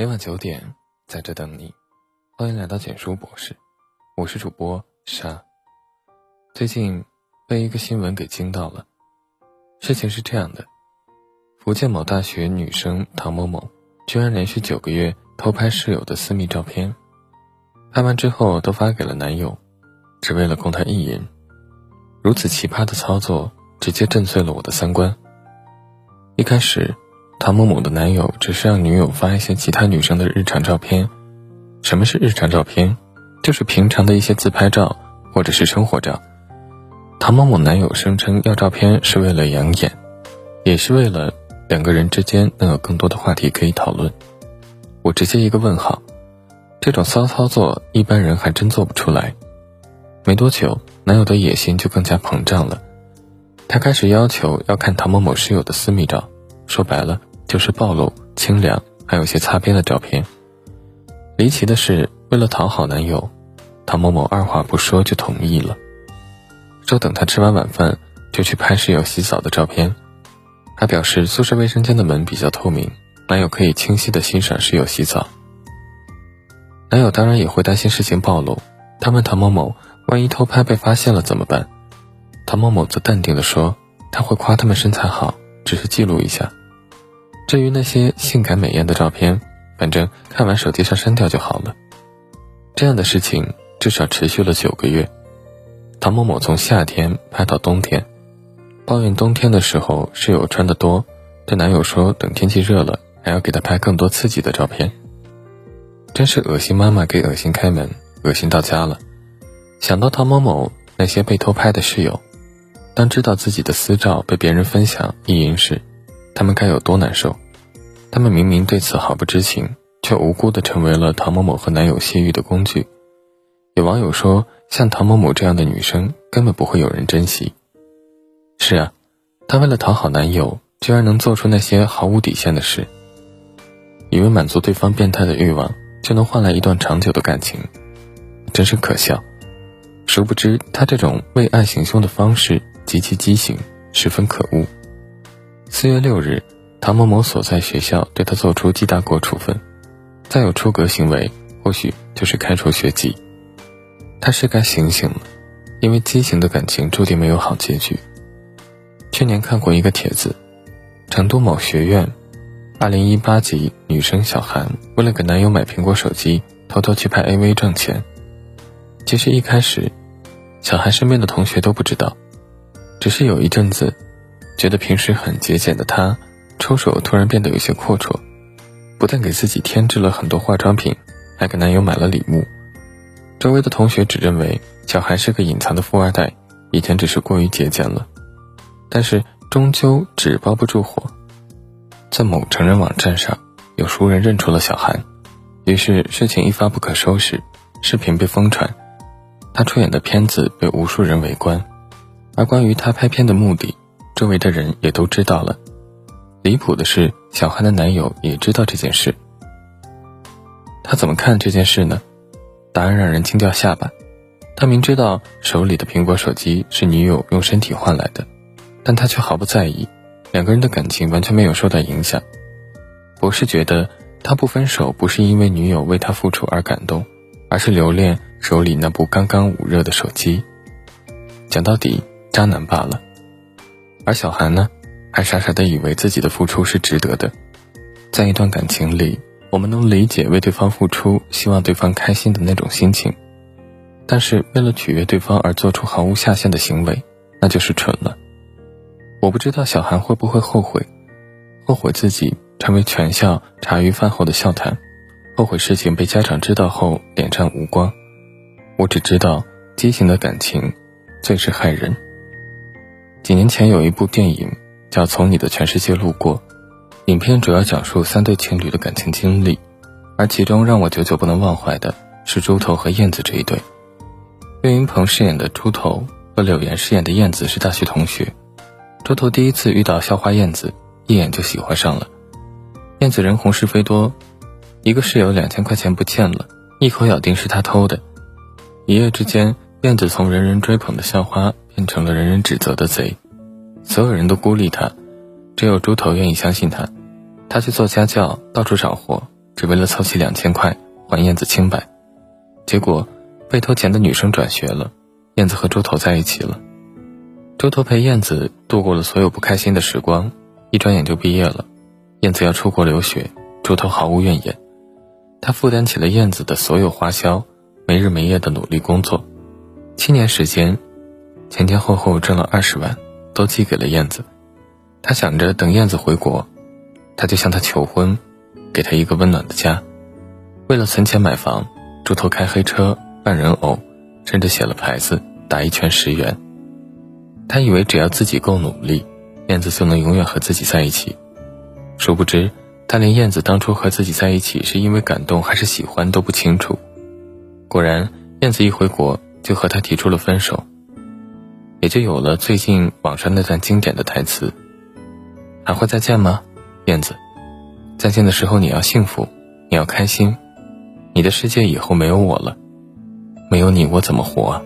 每晚九点，在这等你。欢迎来到简书博士，我是主播沙。最近被一个新闻给惊到了。事情是这样的：福建某大学女生唐某某，居然连续九个月偷拍室友的私密照片，拍完之后都发给了男友，只为了供他意淫。如此奇葩的操作，直接震碎了我的三观。一开始。唐某某的男友只是让女友发一些其他女生的日常照片。什么是日常照片？就是平常的一些自拍照或者是生活照。唐某某男友声称要照片是为了养眼，也是为了两个人之间能有更多的话题可以讨论。我直接一个问号，这种骚操作一般人还真做不出来。没多久，男友的野心就更加膨胀了，他开始要求要看唐某某室友的私密照，说白了。就是暴露、清凉，还有些擦边的照片。离奇的是，为了讨好男友，唐某某二话不说就同意了，说等他吃完晚饭就去拍室友洗澡的照片，还表示宿舍卫生间的门比较透明，男友可以清晰的欣赏室友洗澡。男友当然也会担心事情暴露，他问唐某某，万一偷拍被发现了怎么办？唐某某则淡定的说，他会夸他们身材好，只是记录一下。至于那些性感美艳的照片，反正看完手机上删掉就好了。这样的事情至少持续了九个月。唐某某从夏天拍到冬天，抱怨冬天的时候室友穿的多，对男友说等天气热了还要给他拍更多刺激的照片。真是恶心妈妈给恶心开门，恶心到家了。想到唐某某那些被偷拍的室友，当知道自己的私照被别人分享意淫时，他们该有多难受？他们明明对此毫不知情，却无辜的成为了唐某某和男友泄欲的工具。有网友说，像唐某某这样的女生，根本不会有人珍惜。是啊，她为了讨好男友，居然能做出那些毫无底线的事，以为满足对方变态的欲望，就能换来一段长久的感情，真是可笑。殊不知，她这种为爱行凶的方式极其畸形，十分可恶。四月六日，唐某某所在学校对他作出记大过处分，再有出格行为，或许就是开除学籍。他是该醒醒了，因为畸形的感情注定没有好结局。去年看过一个帖子，成都某学院，二零一八级女生小韩为了给男友买苹果手机，偷偷去拍 AV 挣钱。其实一开始，小韩身边的同学都不知道，只是有一阵子。觉得平时很节俭的她，出手突然变得有些阔绰，不但给自己添置了很多化妆品，还给男友买了礼物。周围的同学只认为小韩是个隐藏的富二代，以前只是过于节俭了。但是终究纸包不住火，在某成人网站上，有熟人认出了小韩，于是事情一发不可收拾，视频被疯传，他出演的片子被无数人围观，而关于他拍片的目的。周围的人也都知道了。离谱的是，小韩的男友也知道这件事。他怎么看这件事呢？答案让人惊掉下巴。他明知道手里的苹果手机是女友用身体换来的，但他却毫不在意，两个人的感情完全没有受到影响。博士觉得他不分手不是因为女友为他付出而感动，而是留恋手里那部刚刚捂热的手机。讲到底，渣男罢了。而小韩呢，还傻傻的以为自己的付出是值得的。在一段感情里，我们能理解为对方付出，希望对方开心的那种心情，但是为了取悦对方而做出毫无下限的行为，那就是蠢了。我不知道小韩会不会后悔，后悔自己成为全校茶余饭后的笑谈，后悔事情被家长知道后脸上无光。我只知道，畸形的感情，最是害人。几年前有一部电影叫《从你的全世界路过》，影片主要讲述三对情侣的感情经历，而其中让我久久不能忘怀的是猪头和燕子这一对。岳云鹏饰演的猪头和柳岩饰演的燕子是大学同学。猪头第一次遇到校花燕子，一眼就喜欢上了。燕子人红是非多，一个室友两千块钱不见了，一口咬定是他偷的。一夜之间，燕子从人人追捧的校花。变成了人人指责的贼，所有人都孤立他，只有猪头愿意相信他。他去做家教，到处找活，只为了凑齐两千块还燕子清白，结果被偷钱的女生转学了，燕子和猪头在一起了。猪头陪燕子度过了所有不开心的时光，一转眼就毕业了。燕子要出国留学，猪头毫无怨言，他负担起了燕子的所有花销，没日没夜的努力工作，七年时间，前前后后挣了二十万，都寄给了燕子。他想着等燕子回国，他就向她求婚。给她一个温暖的家。为了存钱买房，猪头开黑车扮人偶，甚至写了牌子打一拳十元。他以为只要自己够努力，燕子就能永远和自己在一起。殊不知，他连燕子当初和自己在一起是因为感动还是喜欢都不清楚。果然，燕子一回国就和他提出了分手，也就有了最近网上那段经典的台词：“还会再见吗，燕子？”再见的时候，你要幸福，你要开心，你的世界以后没有我了，没有你我怎么活啊？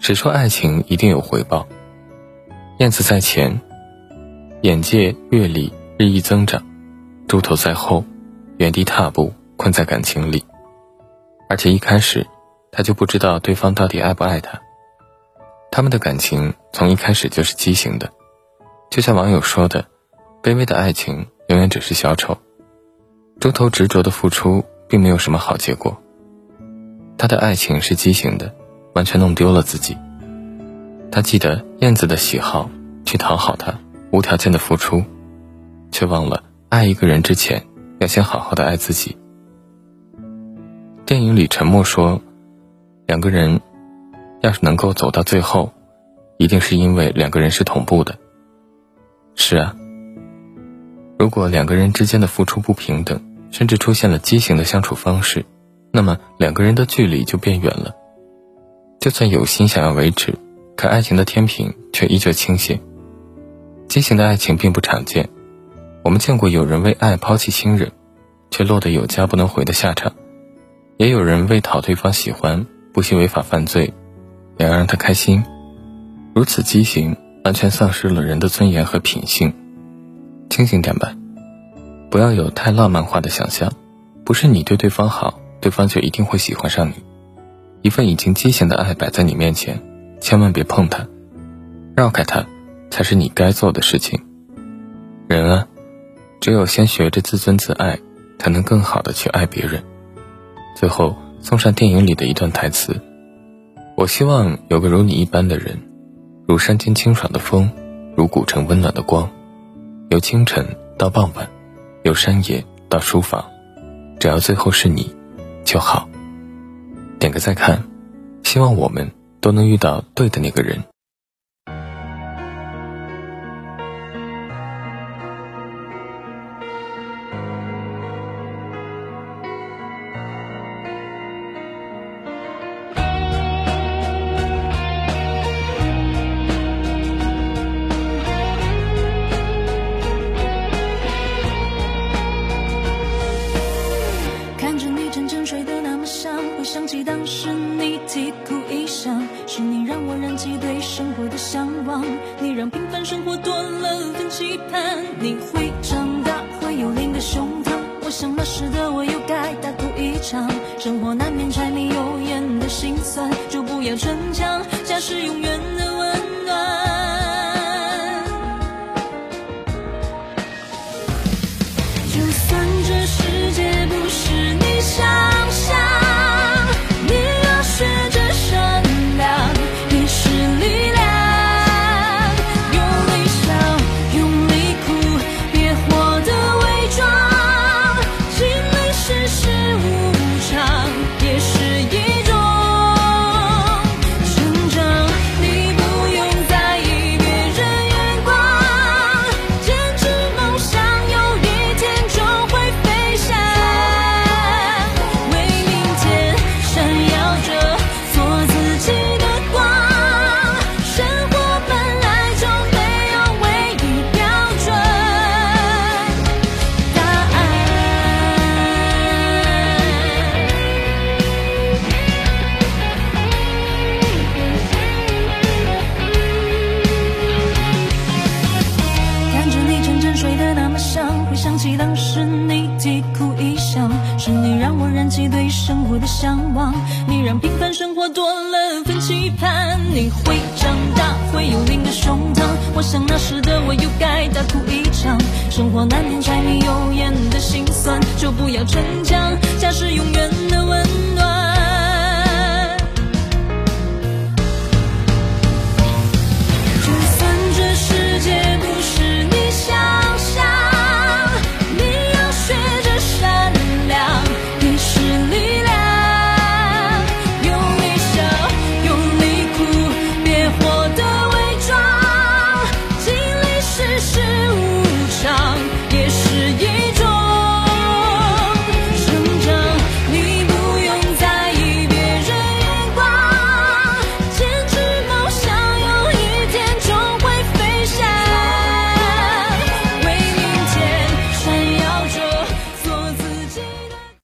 谁说爱情一定有回报？燕子在前，眼界阅历日益增长；猪头在后，原地踏步，困在感情里。而且一开始，他就不知道对方到底爱不爱他。他们的感情从一开始就是畸形的，就像网友说的：“卑微的爱情。”永远只是小丑。猪头执着的付出，并没有什么好结果。他的爱情是畸形的，完全弄丢了自己。他记得燕子的喜好，去讨好她，无条件的付出，却忘了爱一个人之前，要先好好的爱自己。电影里沉默说，两个人要是能够走到最后，一定是因为两个人是同步的。是啊。如果两个人之间的付出不平等，甚至出现了畸形的相处方式，那么两个人的距离就变远了。就算有心想要维持，可爱情的天平却依旧倾斜。畸形的爱情并不常见，我们见过有人为爱抛弃亲人，却落得有家不能回的下场；也有人为讨对方喜欢，不惜违法犯罪，也要让他开心。如此畸形，完全丧失了人的尊严和品性。清醒点吧，不要有太浪漫化的想象。不是你对对方好，对方就一定会喜欢上你。一份已经畸形的爱摆在你面前，千万别碰它，绕开它，才是你该做的事情。人啊，只有先学着自尊自爱，才能更好的去爱别人。最后送上电影里的一段台词：我希望有个如你一般的人，如山间清爽的风，如古城温暖的光。由清晨到傍晚，由山野到书房，只要最后是你就好。点个再看，希望我们都能遇到对的那个人。想，是你让我燃起对生活的向往，你让平凡生活多了份期盼。你会长大，会有另一个胸膛。我想那时的我又该大哭一场。生活难免柴米油盐的心酸，就不要逞强，家是永远的温暖。就算这世界不是你想。是你啼哭一笑，是你让我燃起对生活的向往，你让平凡生活多了份期盼。你会长大，会有另一个胸膛，我想那时的我又该大哭一场。生活难免柴米油盐的心酸，就不要逞强，家是永远的温暖。